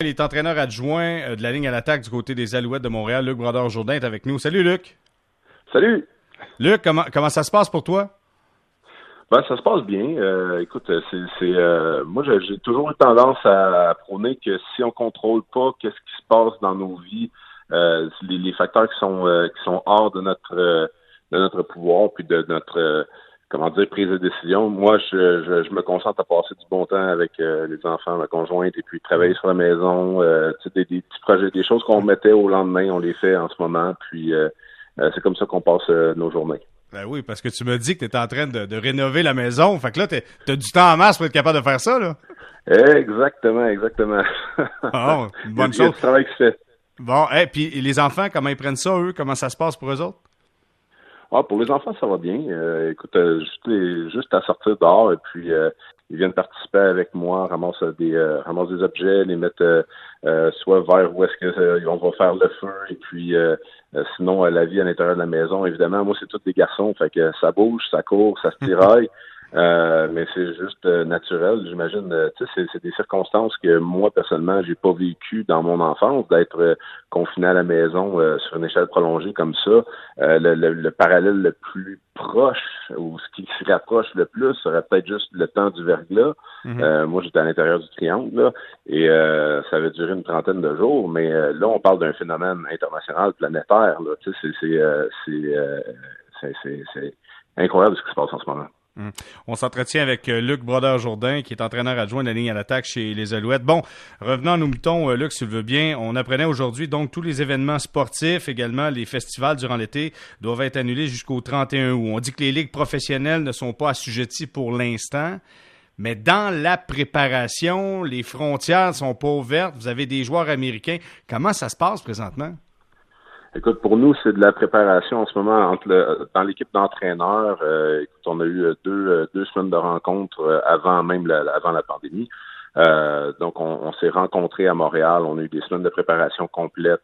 Il est entraîneur adjoint euh, de la ligne à l'attaque du côté des Alouettes de Montréal. Luc Brodeur-Jourdain est avec nous. Salut Luc. Salut. Luc, comment, comment ça se passe pour toi? Ben, ça se passe bien. Euh, écoute, c'est, euh, moi j'ai toujours eu tendance à, prôner que si on contrôle pas qu'est-ce qui se passe dans nos vies, les, facteurs qui sont qui sont hors de notre de notre pouvoir puis de notre comment dire, prise de décision. Moi, je, je, me concentre à passer du bon temps avec euh, les enfants, ma conjointe, et puis travailler sur la maison, euh, des, des, petits projets, des choses qu'on mettait au lendemain, on les fait en ce moment, puis euh, c'est comme ça qu'on passe nos journées. Ben oui, parce que tu me dis que tu es en train de, rénover la maison. Fait que là, tu as du temps en masse pour être capable de faire ça, là. Exactement, exactement. Oh, une bonne chose. Il travail qui se fait. Bon, et puis les enfants, comment ils prennent ça, eux? Comment ça se passe pour eux autres? Ah, pour les enfants, ça va bien. Euh, écoute, euh, juste, à sortir dehors et puis euh, ils viennent participer avec moi, ramasser des ramasser des objets, les mettre soit vers où est-ce que on va faire le feu et puis sinon la vie à l'intérieur de la maison. Évidemment, moi c'est tous des garçons, fait que ça bouge, ça court, ça se tiraille. Euh, mais c'est juste euh, naturel, j'imagine. Euh, tu sais, c'est des circonstances que moi personnellement, j'ai pas vécu dans mon enfance d'être confiné à la maison sur une échelle prolongée comme ça. Le, le, parallèle le plus proche ou ce qui se rapproche le plus serait peut-être juste le temps du verglas. Mm moi, j'étais à l'intérieur du triangle là, et ça avait duré une trentaine de jours, mais là, on parle d'un phénomène international, planétaire. Là. Sais, c'est incroyable ce qui se passe en ce moment. Hum. On s'entretient avec euh, Luc Brodeur-Jourdain, qui est entraîneur adjoint de la ligne à l'attaque chez les Alouettes. Bon, revenons à nos moutons, euh, Luc, s'il veut bien. On apprenait aujourd'hui, donc, tous les événements sportifs, également les festivals durant l'été, doivent être annulés jusqu'au 31 août. On dit que les ligues professionnelles ne sont pas assujetties pour l'instant. Mais dans la préparation, les frontières ne sont pas ouvertes. Vous avez des joueurs américains. Comment ça se passe présentement? Écoute, pour nous, c'est de la préparation en ce moment entre le, dans l'équipe d'entraîneurs. Euh, écoute, on a eu euh, deux, euh, deux semaines de rencontres avant même la, avant la pandémie. donc, on, s'est rencontrés à Montréal. On a eu des semaines de préparation complètes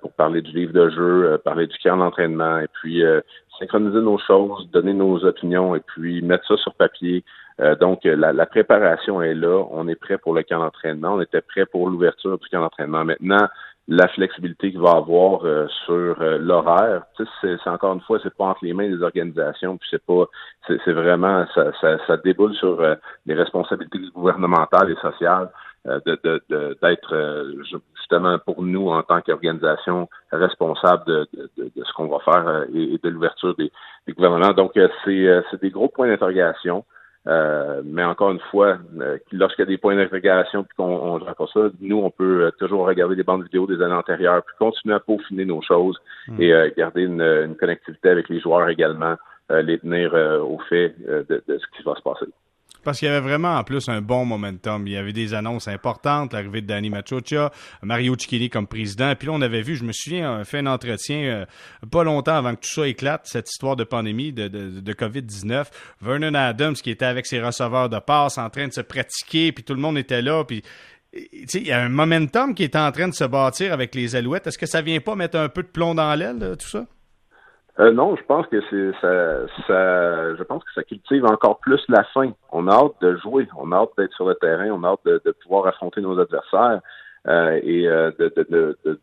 pour parler du livre de jeu, parler du camp d'entraînement, et puis synchroniser nos choses, donner nos opinions, et puis mettre ça sur papier. donc, la, la, préparation est là. On est prêt pour le camp d'entraînement. On était prêt pour l'ouverture du camp d'entraînement. Maintenant, la flexibilité qu'il va avoir euh, sur euh, l'horaire. Sais, c'est encore une fois, c'est pas entre les mains des organisations, puis c'est pas, c'est vraiment, ça, ça, ça, déboule sur euh, les responsabilités gouvernementales et sociales de d'être justement pour nous en tant qu'organisation responsable de, de, ce qu'on va faire et, de l'ouverture des, des, gouvernements. Donc, c'est des gros points d'interrogation. Euh, mais encore une fois, euh, lorsqu'il y a des points d'interrogation puis qu'on ne pas ça, nous, on peut euh, toujours regarder des bandes vidéo des années antérieures puis continuer à peaufiner nos choses hmm. et garder une, connectivité avec les joueurs également, les tenir au fait de, ce qui va se passer. Parce qu'il y avait vraiment en plus un bon momentum. Il y avait des annonces importantes, l'arrivée de Danny Machocha, Mario Cicchini comme président. Puis là, on avait vu, je me souviens, on fait un entretien euh, pas longtemps avant que tout ça éclate, cette histoire de pandémie de, de, de COVID-19. Vernon Adams qui était avec ses receveurs de passe en train de se pratiquer, puis tout le monde était là. Puis il y a un momentum qui est en train de se bâtir avec les Alouettes. Est-ce que ça vient pas mettre un peu de plomb dans l'aile, tout ça? Euh, non, je pense que c'est ça, ça, je pense que ça cultive encore plus la faim. On a hâte de jouer, on a hâte d'être sur le terrain, on a hâte de, de pouvoir affronter nos adversaires euh, et euh,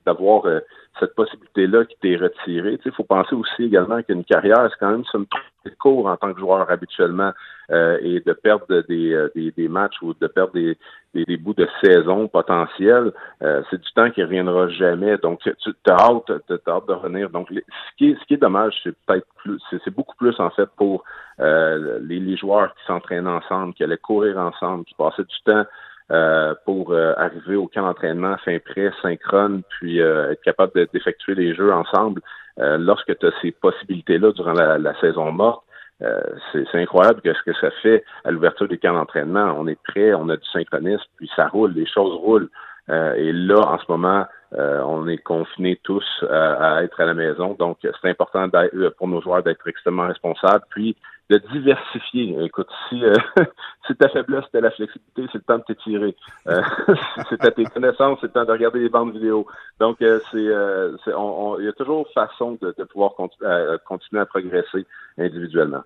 d'avoir de, cette possibilité-là qui t'est retirée. Il faut penser aussi également qu'une carrière, c'est quand même somme court en tant que joueur habituellement euh, et de perdre des, euh, des, des, matchs ou de perdre des, des, bouts de saison potentiels, euh, c'est du temps qui reviendra jamais. Donc, tu as hâte, as hâte de revenir. Donc, ce qui est, ce qui est dommage, c'est peut-être plus, c'est beaucoup plus en fait pour les, les joueurs qui s'entraînent ensemble, qui allaient courir ensemble, qui passaient du temps euh, pour euh, arriver au camp d'entraînement fin prêt, synchrone, puis euh, être capable d'effectuer les jeux ensemble. lorsque tu as ces possibilités-là durant la, saison morte, c'est incroyable ce que ça fait à l'ouverture des camps d'entraînement. On est prêt, on a du synchronisme, puis ça roule, les choses roulent. et là, en ce moment, on est confinés tous à être à la maison. Donc, c'est important pour nos joueurs d'être extrêmement responsables. Puis, de diversifier. Écoute, si, euh, si ta faiblesse c'était la flexibilité, c'est le temps de t'étirer. Euh, c'est à tes connaissances, c'est le temps de regarder les bandes vidéo. Donc, euh, c'est, euh, il y a toujours façon de, de pouvoir continuer à progresser individuellement.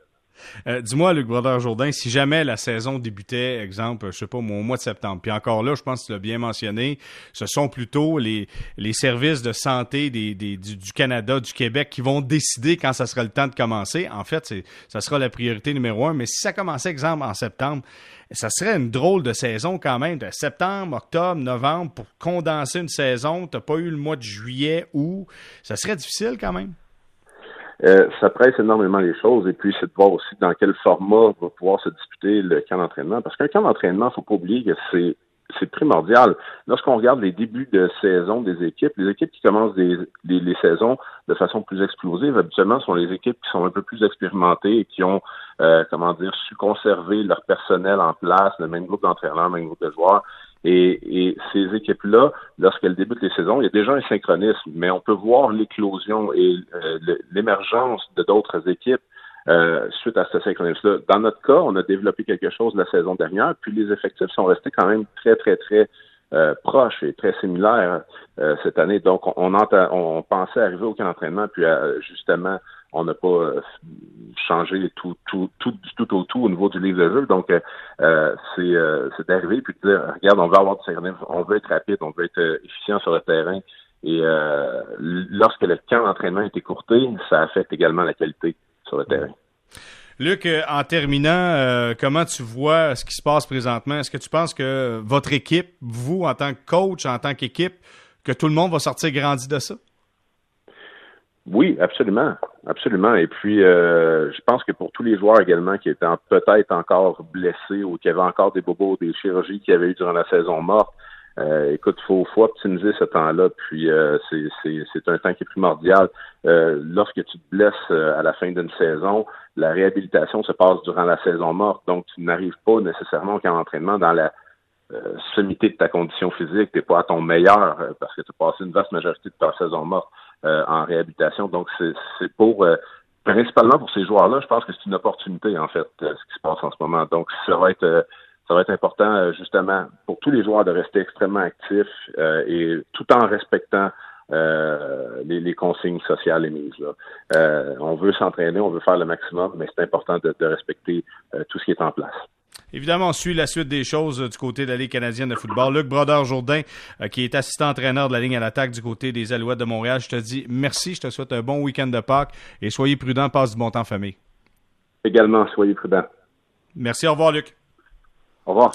Euh, dis-moi, Luc Brodeur Jourdain, si jamais la saison débutait, exemple, je sais pas, au mois de septembre, puis encore là, je pense que tu l'as bien mentionné, ce sont plutôt les, services de santé du, Canada, du Québec qui vont décider quand ça sera le temps de commencer. En fait, ça sera la priorité numéro un. Mais si ça commençait, exemple, en septembre, ça serait une drôle de saison quand même, de septembre, octobre, novembre, pour condenser une saison. Tu n'as pas eu le mois de juillet, août. Ça serait difficile quand même. Euh, ça presse énormément les choses et puis c'est de voir aussi dans quel format va pouvoir se disputer le camp d'entraînement. Parce qu'un camp d'entraînement, faut pas oublier que c'est c'est primordial. Lorsqu'on regarde les débuts de saison des équipes, les équipes qui commencent des, les saisons de façon plus explosive, habituellement, sont les équipes qui sont un peu plus expérimentées et qui ont, euh, comment dire, su conserver leur personnel en place, le même groupe d'entraîneurs, le même groupe de joueurs. Et, ces équipes-là, lorsqu'elles débutent les saisons, il y a déjà un synchronisme, mais on peut voir l'éclosion et euh, l'émergence de d'autres équipes euh, suite à ce synchronisme-là. Dans notre cas, on a développé quelque chose la saison dernière, puis les effectifs sont restés quand même très, très, très euh, proches et très similaires cette année. Donc, on, on, pensait arriver au camp d'entraînement, puis justement, on n'a pas changé tout, tout, tout, tout au tout au niveau du livre de jeu. Donc, euh, c'est, c'est d'arriver puis de regarde, on veut avoir du synchronisme, on veut être rapide, on veut être efficient sur le terrain. Et lorsque le camp d'entraînement est écourté, ça affecte également la qualité Luc, euh, en terminant, euh, comment tu vois ce qui se passe présentement? Est-ce que tu penses que votre équipe, vous, en tant que coach, en tant qu'équipe, que tout le monde va sortir grandi de ça? Oui, absolument. Absolument. Et puis, euh, je pense que pour tous les joueurs également qui étaient peut-être encore blessés ou qui avaient encore des bobos, des chirurgies qu'il y avait eu durant la saison morte, euh, écoute, faut, faut optimiser ce temps-là, puis euh, c'est un temps qui est primordial. Euh, lorsque tu te blesses euh, à la fin d'une saison, la réhabilitation se passe durant la saison morte, donc tu n'arrives pas nécessairement qu'en entraînement dans la euh, sommité de ta condition physique, tu n'es pas à ton meilleur parce que tu as passé une vaste majorité de ta saison morte en réhabilitation. Donc c'est pour principalement pour ces joueurs-là, je pense que c'est une opportunité en fait ce qui se passe en ce moment. Donc ça va être ça va être important euh, justement pour tous les joueurs de rester extrêmement actifs euh, et tout en respectant euh, les, consignes sociales émises. Là. on veut s'entraîner, on veut faire le maximum, mais c'est important de, respecter tout ce qui est en place. Évidemment, on suit la suite des choses du côté de la Ligue canadienne de football. Luc Brodeur-Jourdain, qui est assistant entraîneur de la ligne à l'attaque du côté des Alouettes de Montréal, je te dis merci, je te souhaite un bon week-end de Pâques et soyez prudents, passe du bon temps en famille. Également, soyez prudents. Merci, au revoir Luc. Au revoir.